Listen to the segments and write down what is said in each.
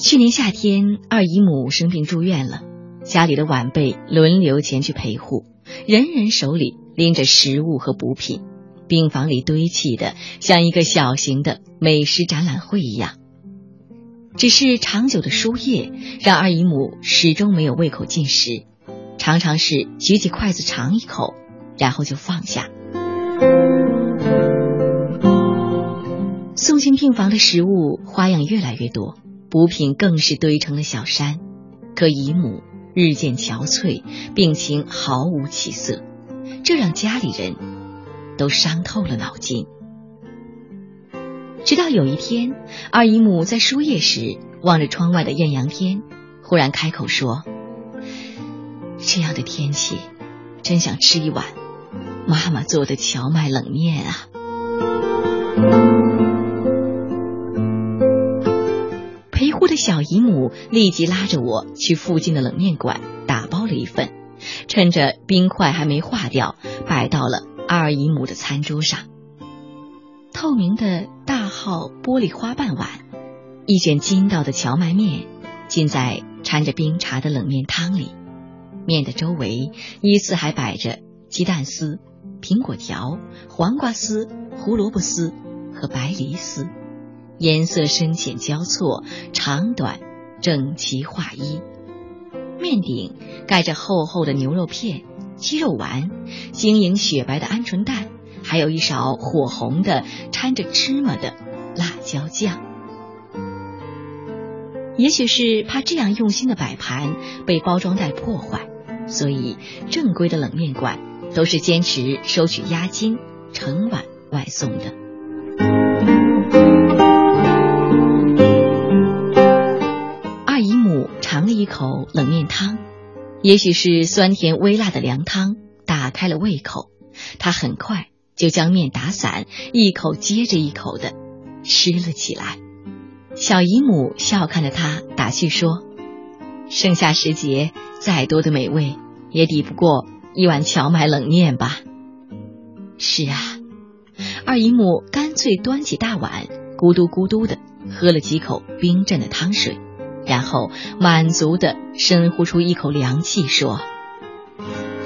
去年夏天，二姨母生病住院了，家里的晚辈轮流前去陪护，人人手里拎着食物和补品，病房里堆砌的像一个小型的美食展览会一样。只是长久的输液让二姨母始终没有胃口进食，常常是举起筷子尝一口，然后就放下。送进病房的食物花样越来越多。补品更是堆成了小山，可姨母日渐憔悴，病情毫无起色，这让家里人都伤透了脑筋。直到有一天，二姨母在输液时望着窗外的艳阳天，忽然开口说：“这样的天气，真想吃一碗妈妈做的荞麦冷面啊！”的小姨母立即拉着我去附近的冷面馆打包了一份，趁着冰块还没化掉，摆到了二姨母的餐桌上。透明的大号玻璃花瓣碗，一卷筋道的荞麦面浸在掺着冰茶的冷面汤里，面的周围依次还摆着鸡蛋丝、苹果条、黄瓜丝、胡萝卜丝和白梨丝。颜色深浅交错，长短整齐划一。面顶盖着厚厚的牛肉片、鸡肉丸、晶莹雪白的鹌鹑蛋，还有一勺火红的掺着芝麻的辣椒酱。也许是怕这样用心的摆盘被包装袋破坏，所以正规的冷面馆都是坚持收取押金、成碗外送的。口冷面汤，也许是酸甜微辣的凉汤打开了胃口，他很快就将面打散，一口接着一口的吃了起来。小姨母笑看着他，打趣说：“盛夏时节，再多的美味也抵不过一碗荞麦冷面吧？”是啊，二姨母干脆端起大碗，咕嘟咕嘟的喝了几口冰镇的汤水。然后满足的深呼出一口凉气，说：“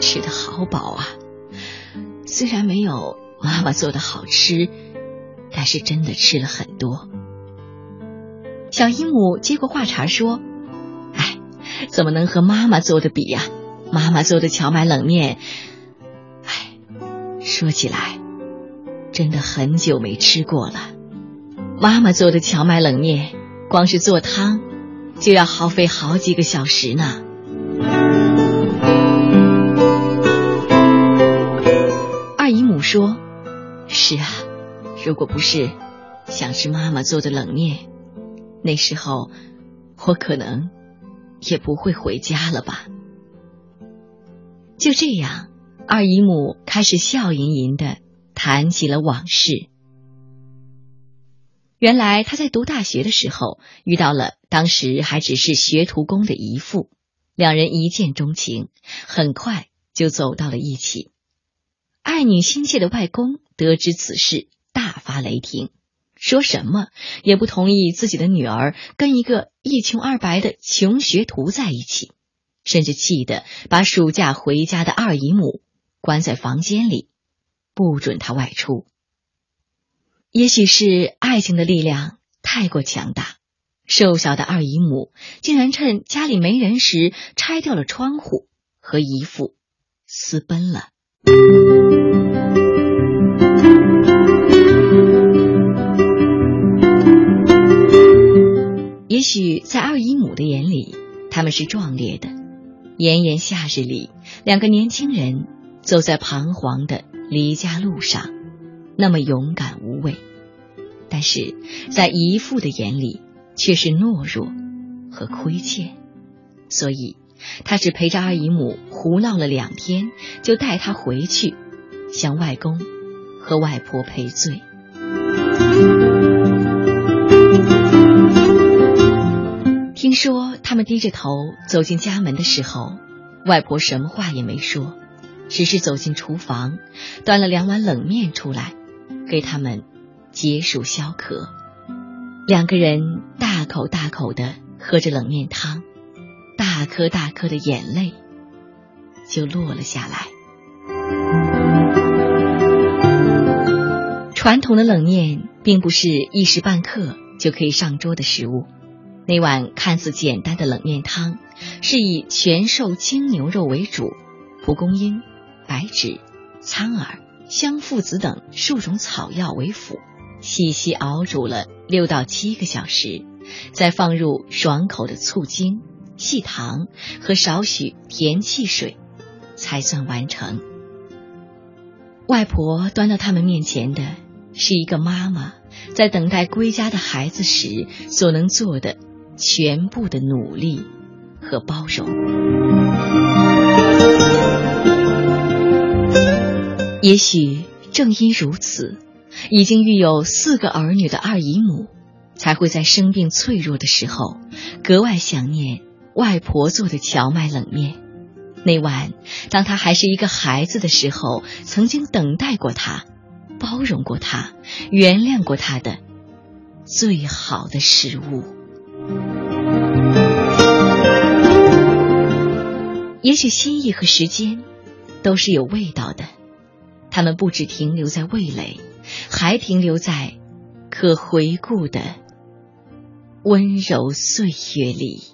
吃的好饱啊！虽然没有妈妈做的好吃，但是真的吃了很多。”小姨母接过话茬说：“哎，怎么能和妈妈做的比呀？妈妈做的荞麦冷面，哎，说起来，真的很久没吃过了。妈妈做的荞麦冷面，光是做汤。”就要耗费好几个小时呢。二姨母说：“是啊，如果不是想吃妈妈做的冷面，那时候我可能也不会回家了吧。”就这样，二姨母开始笑吟吟的谈起了往事。原来他在读大学的时候遇到了当时还只是学徒工的姨父，两人一见钟情，很快就走到了一起。爱女心切的外公得知此事，大发雷霆，说什么也不同意自己的女儿跟一个一穷二白的穷学徒在一起，甚至气得把暑假回家的二姨母关在房间里，不准她外出。也许是爱情的力量太过强大，瘦小的二姨母竟然趁家里没人时拆掉了窗户，和姨父私奔了。也许在二姨母的眼里，他们是壮烈的。炎炎夏日里，两个年轻人走在彷徨的离家路上。那么勇敢无畏，但是在姨父的眼里却是懦弱和亏欠，所以他只陪着二姨母胡闹了两天，就带她回去向外公和外婆赔罪。听说他们低着头走进家门的时候，外婆什么话也没说，只是走进厨房，端了两碗冷面出来。给他们解暑消渴，两个人大口大口的喝着冷面汤，大颗大颗的眼泪就落了下来。传统的冷面并不是一时半刻就可以上桌的食物。那碗看似简单的冷面汤，是以全瘦精牛肉为主，蒲公英、白芷、苍耳、香附子等数种草药为辅，细细熬煮了六到七个小时，再放入爽口的醋精、细糖和少许甜汽水，才算完成。外婆端到他们面前的是一个妈妈在等待归家的孩子时所能做的。全部的努力和包容。也许正因如此，已经育有四个儿女的二姨母，才会在生病脆弱的时候，格外想念外婆做的荞麦冷面。那晚，当她还是一个孩子的时候，曾经等待过她，包容过她，原谅过她的最好的食物。也许心意和时间都是有味道的，它们不只停留在味蕾，还停留在可回顾的温柔岁月里。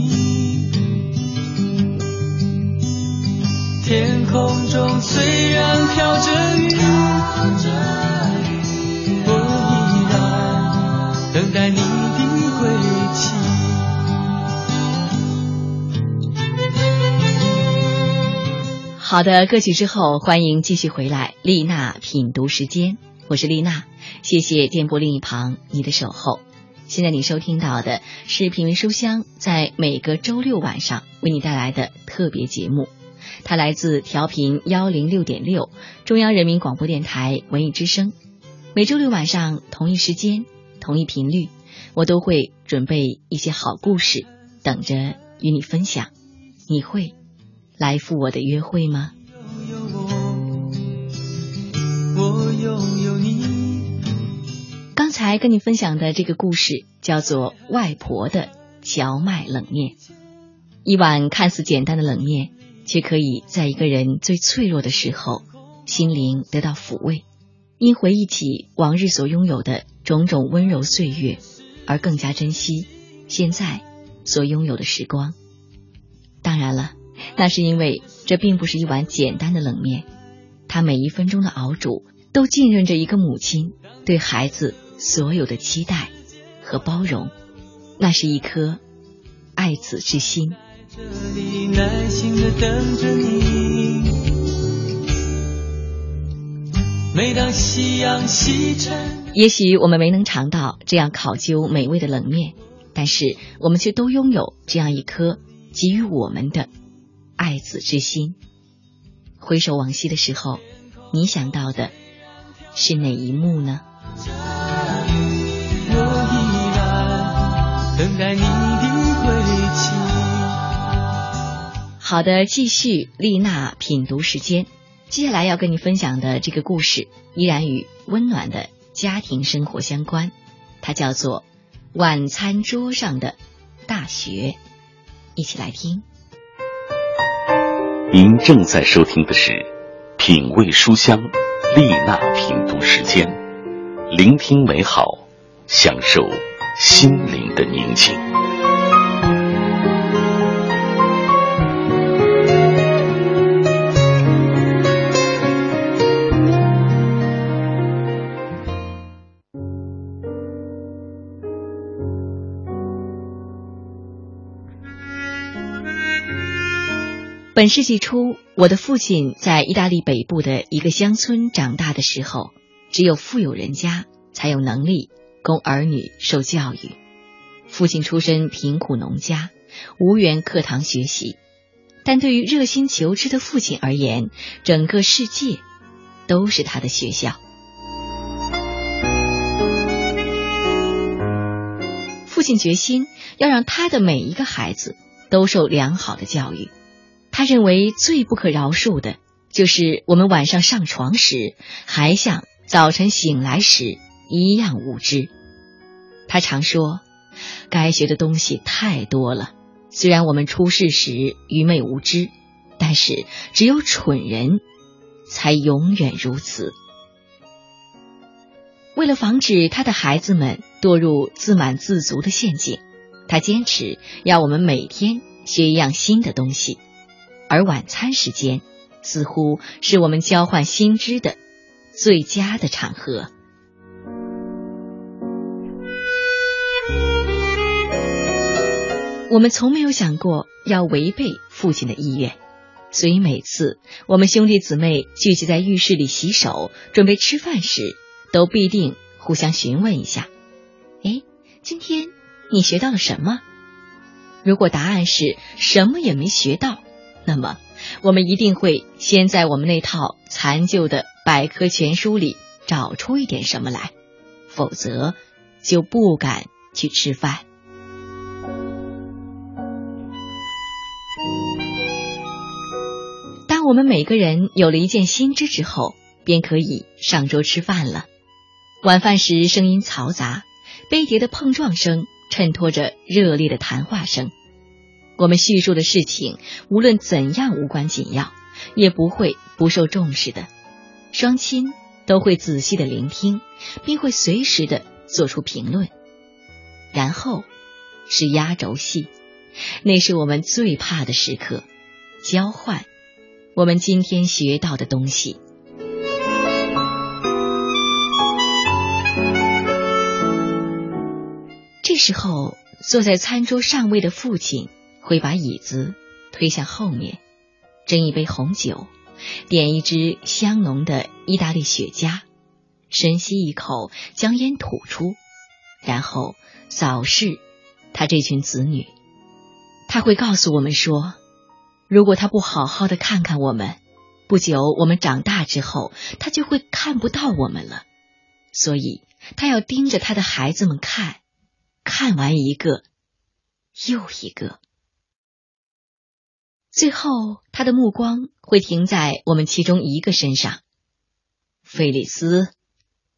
空中虽然飘着雨，我依然等待你的归期。好的歌曲之后，欢迎继续回来。丽娜品读时间，我是丽娜，谢谢电波另一旁你的守候。现在你收听到的是品味书香在每个周六晚上为你带来的特别节目，它来自调频幺零六点六中央人民广播电台文艺之声。每周六晚上同一时间、同一频率，我都会准备一些好故事，等着与你分享。你会？来赴我的约会吗？刚才跟你分享的这个故事叫做《外婆的荞麦冷面》。一碗看似简单的冷面，却可以在一个人最脆弱的时候，心灵得到抚慰，因回忆起往日所拥有的种种温柔岁月，而更加珍惜现在所拥有的时光。当然了。那是因为这并不是一碗简单的冷面，它每一分钟的熬煮都浸润着一个母亲对孩子所有的期待和包容，那是一颗爱子之心。每当夕阳西沉，也许我们没能尝到这样考究美味的冷面，但是我们却都拥有这样一颗给予我们的。爱子之心，回首往昔的时候，你想到的是哪一幕呢？我依然等待你好的，继续丽娜品读时间。接下来要跟你分享的这个故事，依然与温暖的家庭生活相关。它叫做《晚餐桌上的大学》，一起来听。您正在收听的是《品味书香》丽娜品读时间，聆听美好，享受心灵的宁静。本世纪初，我的父亲在意大利北部的一个乡村长大的时候，只有富有人家才有能力供儿女受教育。父亲出身贫苦农家，无缘课堂学习，但对于热心求知的父亲而言，整个世界都是他的学校。父亲决心要让他的每一个孩子都受良好的教育。他认为最不可饶恕的，就是我们晚上上床时还像早晨醒来时一样无知。他常说，该学的东西太多了。虽然我们出世时愚昧无知，但是只有蠢人才永远如此。为了防止他的孩子们堕入自满自足的陷阱，他坚持要我们每天学一样新的东西。而晚餐时间，似乎是我们交换新知的最佳的场合。我们从没有想过要违背父亲的意愿，所以每次我们兄弟姊妹聚集在浴室里洗手、准备吃饭时，都必定互相询问一下：“哎，今天你学到了什么？”如果答案是什么也没学到，那么，我们一定会先在我们那套残旧的百科全书里找出一点什么来，否则就不敢去吃饭。当我们每个人有了一件新知之后，便可以上桌吃饭了。晚饭时声音嘈杂，杯碟的碰撞声衬托着热烈的谈话声。我们叙述的事情，无论怎样无关紧要，也不会不受重视的。双亲都会仔细的聆听，并会随时的做出评论。然后是压轴戏，那是我们最怕的时刻——交换我们今天学到的东西。这时候，坐在餐桌上位的父亲。会把椅子推向后面，斟一杯红酒，点一支香浓的意大利雪茄，深吸一口，将烟吐出，然后扫视他这群子女。他会告诉我们说，如果他不好好的看看我们，不久我们长大之后，他就会看不到我们了。所以他要盯着他的孩子们看，看完一个又一个。最后，他的目光会停在我们其中一个身上。菲利斯，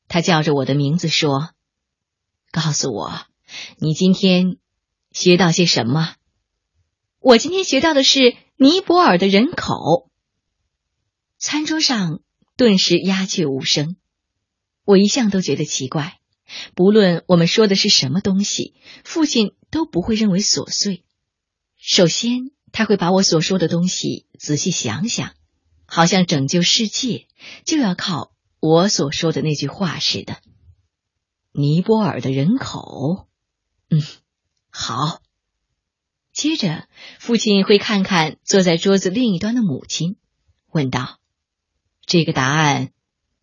他叫着我的名字说：“告诉我，你今天学到些什么？”我今天学到的是尼泊尔的人口。餐桌上顿时鸦雀无声。我一向都觉得奇怪，不论我们说的是什么东西，父亲都不会认为琐碎。首先。他会把我所说的东西仔细想想，好像拯救世界就要靠我所说的那句话似的。尼泊尔的人口，嗯，好。接着，父亲会看看坐在桌子另一端的母亲，问道：“这个答案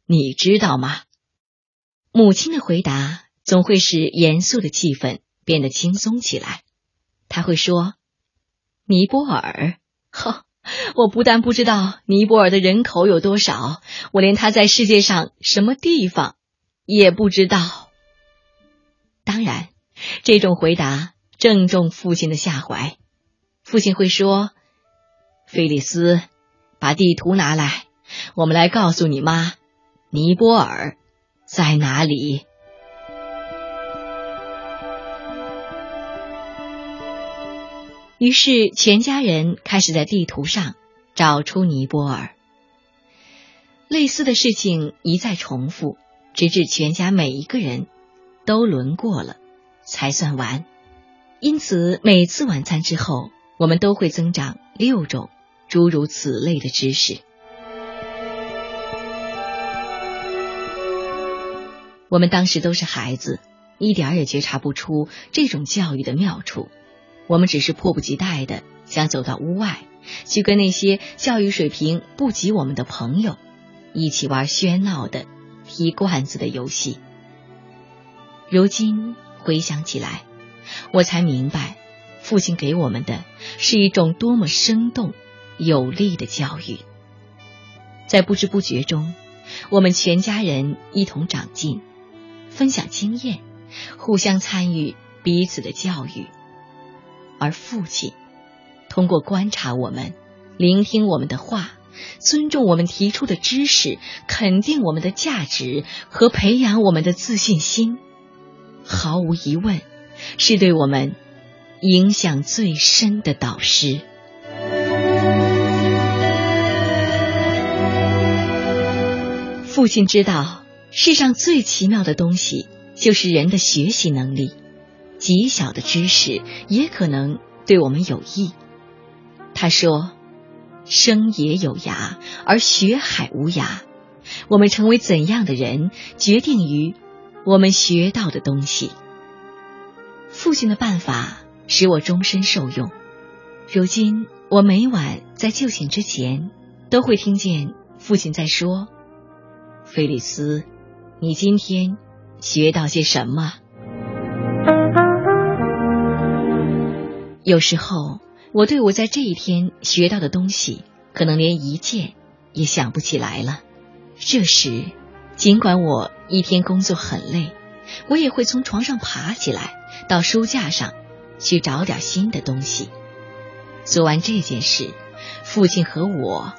你知道吗？”母亲的回答总会使严肃的气氛变得轻松起来。他会说。尼泊尔，呵，我不但不知道尼泊尔的人口有多少，我连他在世界上什么地方也不知道。当然，这种回答正中父亲的下怀。父亲会说：“菲利斯，把地图拿来，我们来告诉你妈，尼泊尔在哪里。于是，全家人开始在地图上找出尼泊尔。类似的事情一再重复，直至全家每一个人都轮过了，才算完。因此，每次晚餐之后，我们都会增长六种诸如此类的知识。我们当时都是孩子，一点也觉察不出这种教育的妙处。我们只是迫不及待的想走到屋外，去跟那些教育水平不及我们的朋友一起玩喧闹的踢罐子的游戏。如今回想起来，我才明白，父亲给我们的是一种多么生动有力的教育。在不知不觉中，我们全家人一同长进，分享经验，互相参与彼此的教育。而父亲通过观察我们，聆听我们的话，尊重我们提出的知识，肯定我们的价值和培养我们的自信心，毫无疑问是对我们影响最深的导师。父亲知道，世上最奇妙的东西就是人的学习能力。极小的知识也可能对我们有益。他说：“生也有涯，而学海无涯。我们成为怎样的人，决定于我们学到的东西。”父亲的办法使我终身受用。如今，我每晚在就寝之前，都会听见父亲在说：“菲利斯，你今天学到些什么？”有时候，我对我在这一天学到的东西，可能连一件也想不起来了。这时，尽管我一天工作很累，我也会从床上爬起来，到书架上去找点新的东西。做完这件事，父亲和我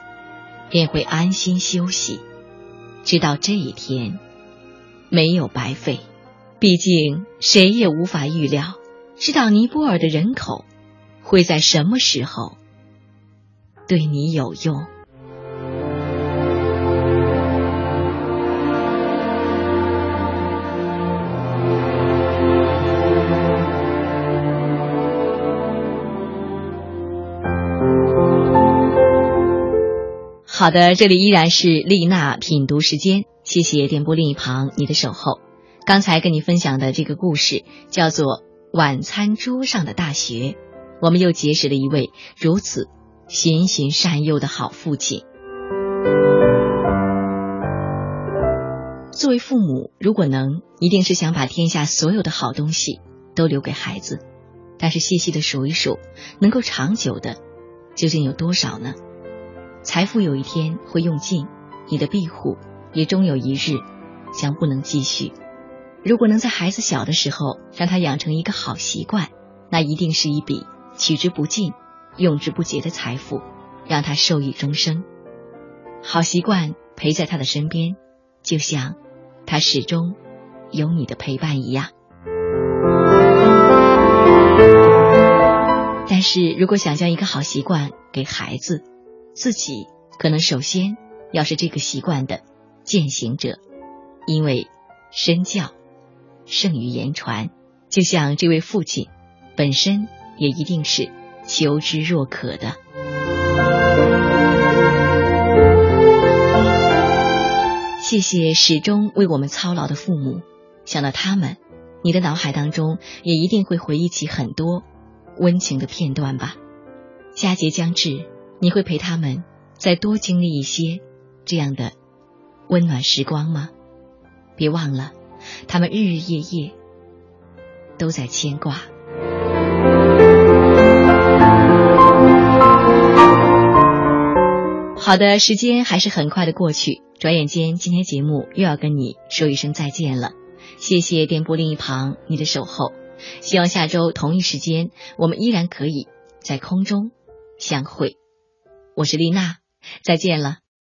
便会安心休息，直到这一天没有白费。毕竟，谁也无法预料，知道尼泊尔的人口。会在什么时候对你有用？好的，这里依然是丽娜品读时间，谢谢电波另一旁你的守候。刚才跟你分享的这个故事叫做《晚餐桌上的大学》。我们又结识了一位如此循循善诱的好父亲。作为父母，如果能，一定是想把天下所有的好东西都留给孩子。但是细细的数一数，能够长久的究竟有多少呢？财富有一天会用尽，你的庇护也终有一日将不能继续。如果能在孩子小的时候让他养成一个好习惯，那一定是一笔。取之不尽、用之不竭的财富，让他受益终生。好习惯陪在他的身边，就像他始终有你的陪伴一样。但是如果想将一个好习惯给孩子，自己可能首先要是这个习惯的践行者，因为身教胜于言传。就像这位父亲本身。也一定是求知若渴的。谢谢始终为我们操劳的父母，想到他们，你的脑海当中也一定会回忆起很多温情的片段吧。佳节将至，你会陪他们再多经历一些这样的温暖时光吗？别忘了，他们日日夜夜都在牵挂。好的，时间还是很快的过去，转眼间今天节目又要跟你说一声再见了。谢谢电波另一旁你的守候，希望下周同一时间我们依然可以在空中相会。我是丽娜，再见了。